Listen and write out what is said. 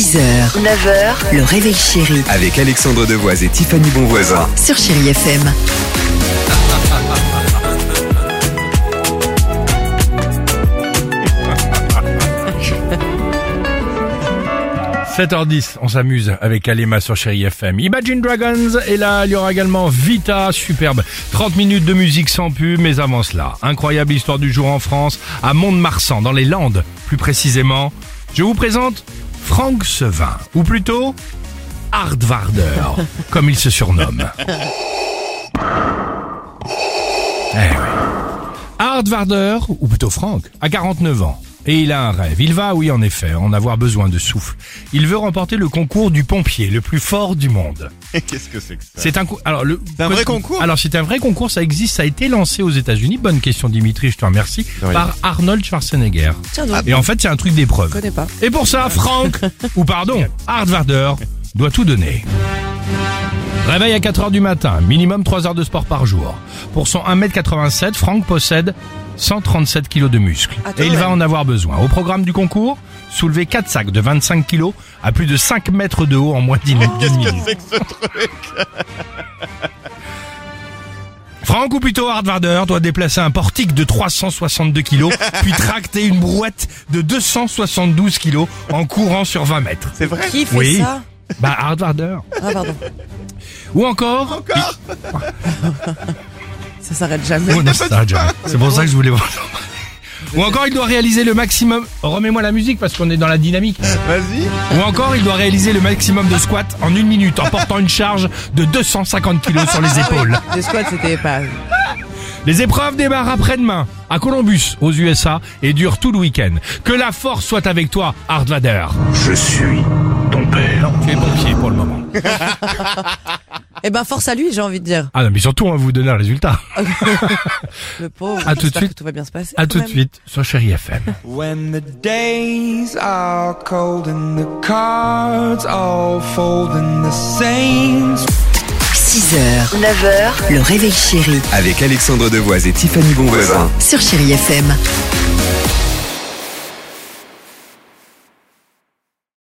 6h, 9h, le réveil chéri Avec Alexandre Devoise et Tiffany Bonvoisin. sur Chérie FM. – 7h10, on s'amuse avec Alema sur Chéri FM. Imagine Dragons, et là, il y aura également Vita, superbe. 30 minutes de musique sans pub, mais avant cela, incroyable histoire du jour en France, à Mont-de-Marsan, dans les Landes, plus précisément. Je vous présente Franck Sevin, ou plutôt Hardvarder, comme il se surnomme. Eh oui. Hardvarder, ou plutôt Franck, a 49 ans. Et il a un rêve. Il va, oui en effet, en avoir besoin de souffle. Il veut remporter le concours du pompier, le plus fort du monde. Qu'est-ce que c'est que ça C'est un co- alors le C'est un vrai concours Alors c'est un vrai concours, ça existe, ça a été lancé aux États-Unis. Bonne question Dimitri, je te remercie. De rien. Par Arnold Schwarzenegger. Tiens donc, Et en fait, c'est un truc d'épreuve. connais pas. Et pour ça, Franck, ou pardon, Hardvarder, doit tout donner. Réveil à 4h du matin, minimum 3 heures de sport par jour. Pour son 1m87, Franck possède 137 kg de muscles. Et il va en avoir besoin. Au programme du concours, soulever 4 sacs de 25 kg à plus de 5 mètres de haut en moins d'une d'une minute. C'est que ce truc? Franck ou plutôt Hardvarder doit déplacer un portique de 362 kg, puis tracter une brouette de 272 kg en courant sur 20 mètres. C'est vrai? Qui fait Oui. ça? Bah Hardvarder. Ah pardon, Ou encore, Encore ça s'arrête jamais. Oh, non, ça s'arrête jamais. C'est pour ça que je voulais voir. Ou encore, il doit réaliser le maximum. Remets-moi la musique parce qu'on est dans la dynamique. Vas-y Ou encore, il doit réaliser le maximum de squats en une minute en portant une charge de 250 kilos sur les épaules. Les squats c'était pas. Les épreuves démarrent après-demain à Columbus, aux USA, et durent tout le week-end. Que la force soit avec toi, Hardvader. Je suis ton père. Tu es pompier pour le moment. Eh ben force à lui, j'ai envie de dire. Ah non, mais surtout, on va vous donner le résultat. Le pauvre. À tout de suite. que Tout va bien se passer. À tout de suite sur Chéri FM. When the days are cold and the cards all fold and the saints 6h, 9h, le réveil chéri Avec Alexandre Devoise et Tiffany Bonvoisin. sur Chérie FM.